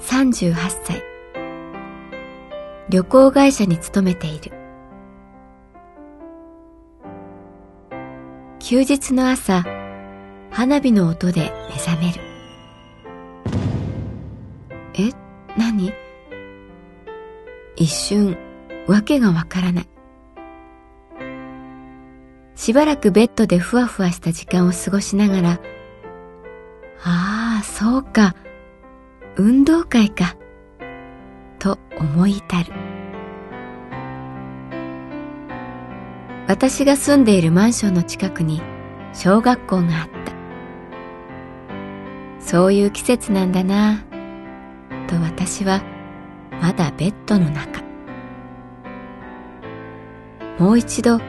38歳旅行会社に勤めている。休日の朝花火の音で目覚める。え何？一瞬わけがわからない。しばらくベッドでふわふわした時間を過ごしながらああそうか。運動会か。と思い至る。私が住んでいるマンションの近くに小学校があった。そういう季節なんだな。と私はまだベッドの中。もう一度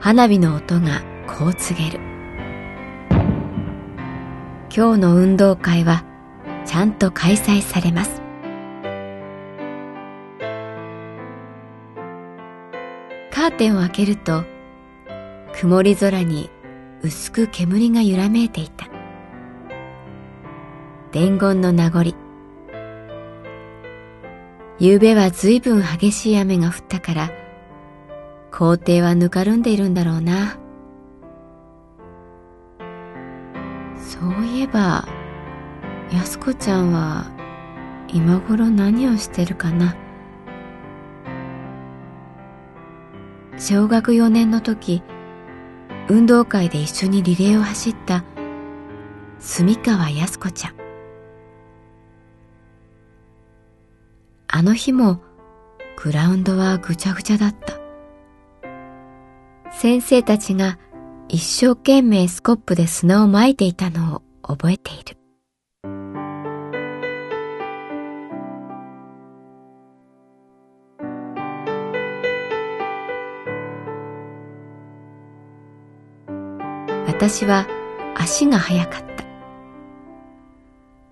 花火の音がこう告げる。今日の運動会はちゃんと開催されます。カーテンを開けると曇り空に薄く煙が揺らめいていた。伝言の名残。夕べはずいぶん激しい雨が降ったから校庭はぬかるんでいるんだろうな。そういえば安子ちゃんは今頃何をしてるかな？小学4年の時運動会で一緒にリレーを走った住川安子ちゃん。あの日もグラウンドはぐちゃぐちゃだった。先生たちが一生懸命スコップで砂を撒いていたのを覚えている。私は足が速かった。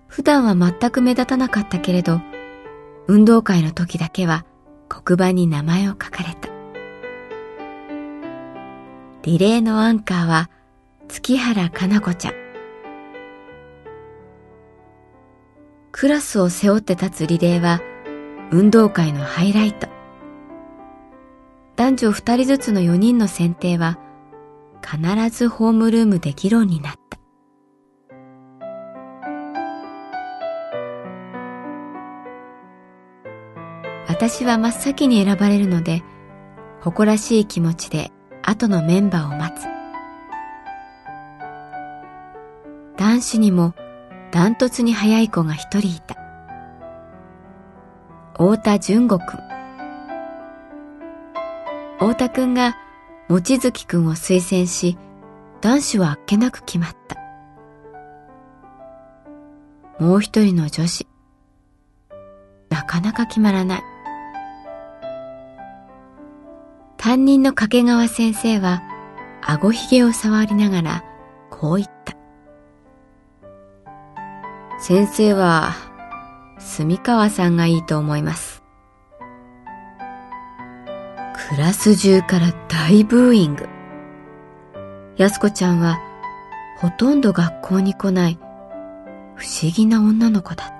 普段は全く目立たなかったけれど、運動会の時だけは黒板に名前を書かれた。リレーのアンカーは月原かな子ちゃん。クラスを背負って立つリレーは運動会のハイライト。男女二人ずつの4人の選定は必ずホームルームで議論になった。私は真っ先に選ばれるので誇らしい気持ちで後のメンバーを待つ。男子にもダントツに速い子が一人いた。太田淳吾くん。太田くんが望月くんを推薦し、男子はあっけなく決まった。もう一人の女子。なかなか決まらない。担任の掛川先生は、あごひげを触りながら、こう言った。先生は、住川さんがいいと思います。クラス中から大ブーイング。安子ちゃんは、ほとんど学校に来ない不思議な女の子だった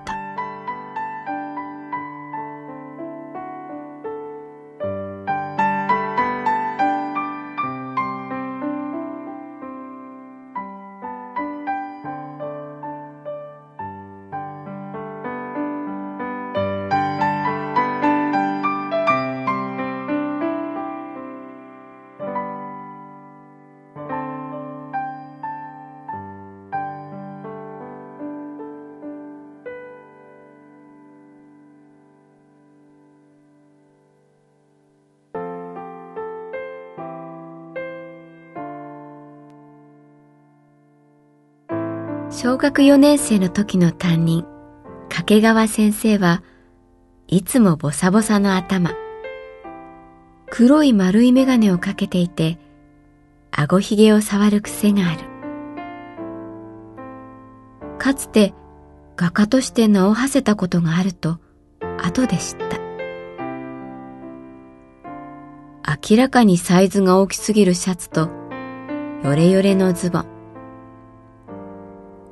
小学4年生の時の担任、掛川先生はいつもボサボサの頭。黒い丸い眼鏡をかけていて、顎ひげを触る癖がある。かつて画家として名を馳せたことがあると後で知った。明らかにサイズが大きすぎるシャツとヨレヨレのズボン。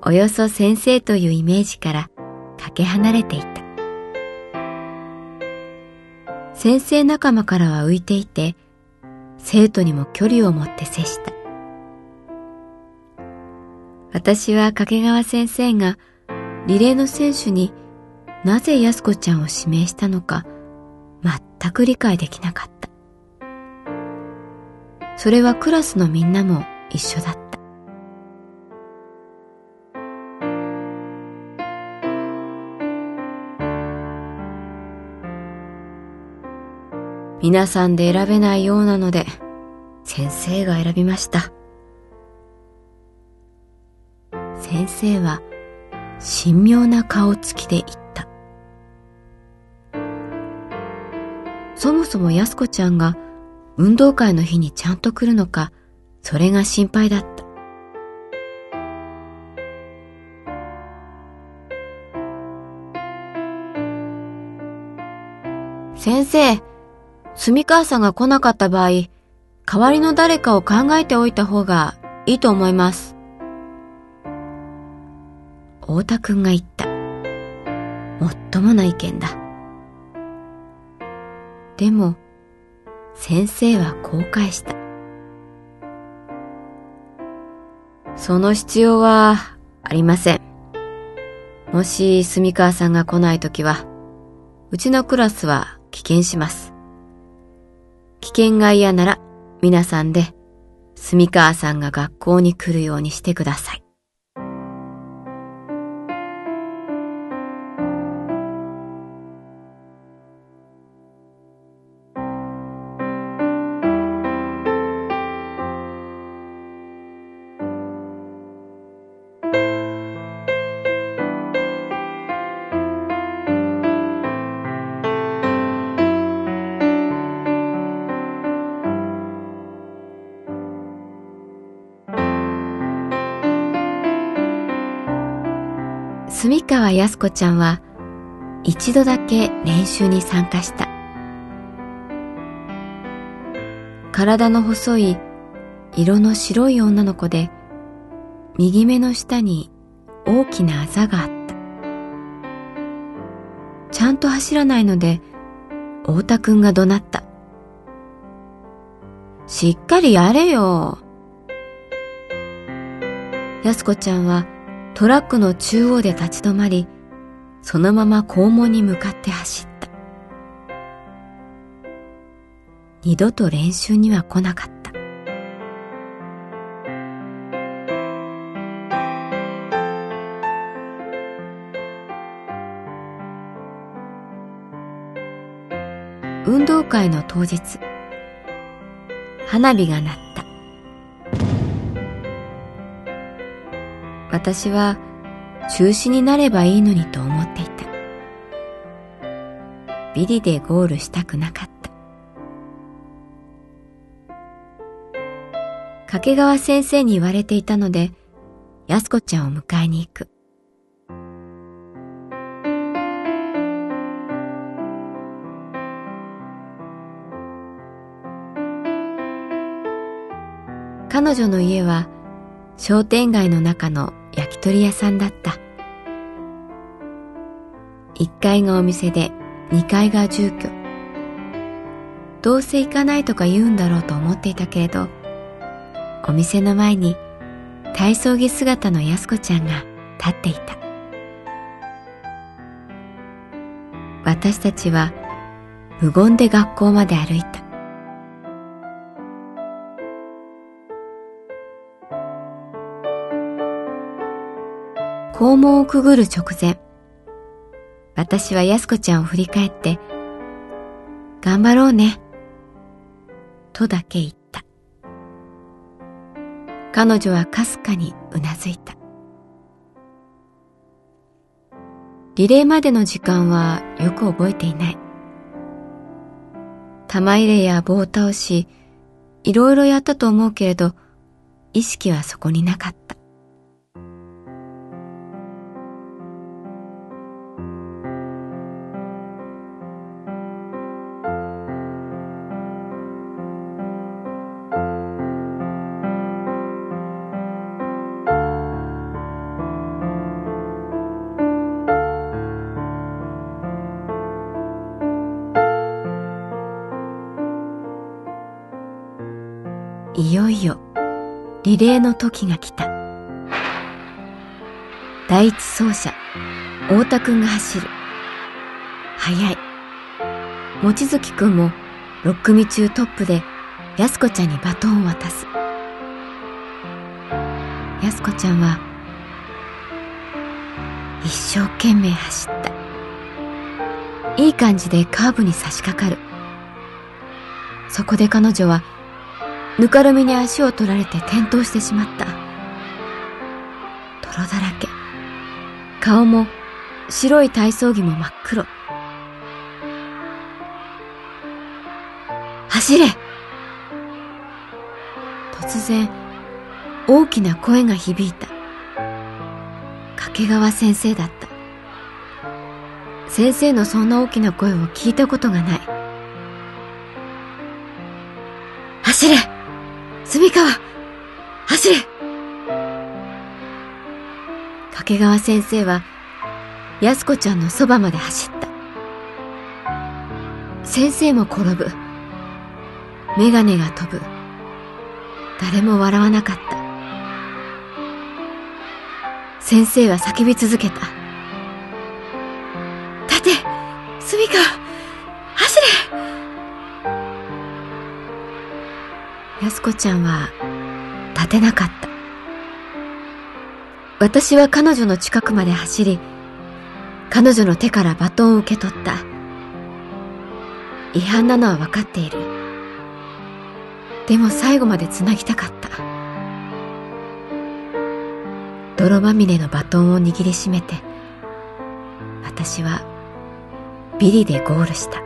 およそ先生というイメージからかけ離れていた。先生仲間からは浮いていて、生徒にも距離を持って接した。私は掛川先生がリレーの選手になぜ安子ちゃんを指名したのか全く理解できなかった。それはクラスのみんなも一緒だった。皆さんで選べないようなので、先生が選びました。先生は神妙な顔つきで言った。そもそも安子ちゃんが運動会の日にちゃんと来るのか、それが心配だった。先生、住川さんが来なかった場合、代わりの誰かを考えておいた方がいいと思います。太田くんが言った。もっともな意見だ。でも、先生はこう返した。その必要はありません。もし住川さんが来ないときは、うちのクラスは棄権します。危険が嫌なら皆さんで住川さんが学校に来るようにしてください。川靖子ちゃんは一度だけ練習に参加した。体の細い色の白い女の子で右目の下に大きなあざがあった。ちゃんと走らないので太田くんが怒鳴った。しっかりやれよ。安子ちゃんはトラックの中央で立ち止まり、そのまま校門に向かって走った。二度と練習には来なかった。運動会の当日、花火が鳴った。私は中止になればいいのにと思っていた。ビリでゴールしたくなかった。掛川先生に言われていたので、安子ちゃんを迎えに行く。彼女の家は商店街の中の焼き鳥屋さんだった。1階がお店で2階が住居。どうせ行かないとか言うんだろうと思っていたけれど、お店の前に体操着姿の安子ちゃんが立っていた。私たちは無言で学校まで歩いた。校門をくぐる直前、私は安子ちゃんを振り返って、頑張ろうね、とだけ言った。彼女はかすかにうなずいた。リレーまでの時間はよく覚えていない。玉入れや棒倒し、いろいろやったと思うけれど、意識はそこになかった。よいよリレーの時が来た。第一走者、太田くんが走る。速い。望月くんも6組中トップで安子ちゃんにバトンを渡す。安子ちゃんは一生懸命走った。いい感じでカーブに差し掛かる。そこで彼女はぬかるみに足を取られて転倒してしまった。泥だらけ。顔も白い体操着も真っ黒。走れ突然、大きな声が響いた。掛川先生だった。先生のそんな大きな声を聞いたことがない。走れ掛川先生は安子ちゃんのそばまで走った。先生も転ぶ。眼鏡が飛ぶ。誰も笑わなかった。先生は叫び続けた。立て住川走れ。安子ちゃんは立てなかった。私は彼女の近くまで走り、彼女の手からバトンを受け取った。違反なのは分かっている。でも最後まで繋ぎたかった。泥まみれのバトンを握りしめて、私はビリでゴールした。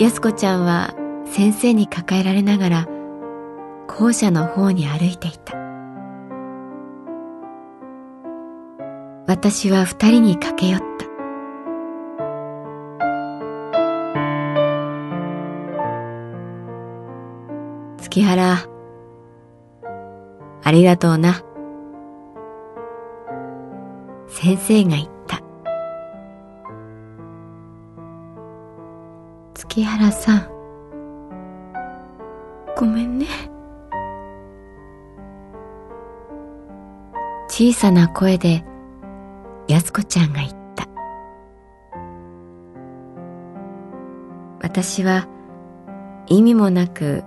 安子ちゃんは先生に抱えられながら校舎の方に歩いていた。私は二人に駆け寄った。月原、ありがとうな。先生が言った。月原さん。ごめんね。小さな声で安子ちゃんが言った。私は意味もなく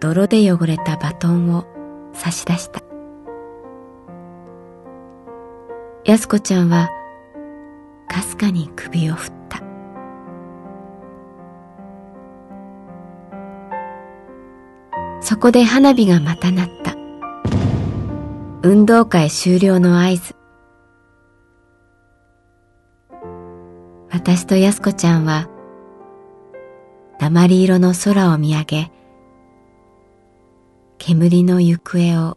泥で汚れたバトンを差し出した。安子ちゃんはかすかに首を振った。そこで花火がまた鳴った。運動会終了の合図。私と安子ちゃんは、鉛色の空を見上げ、煙の行方を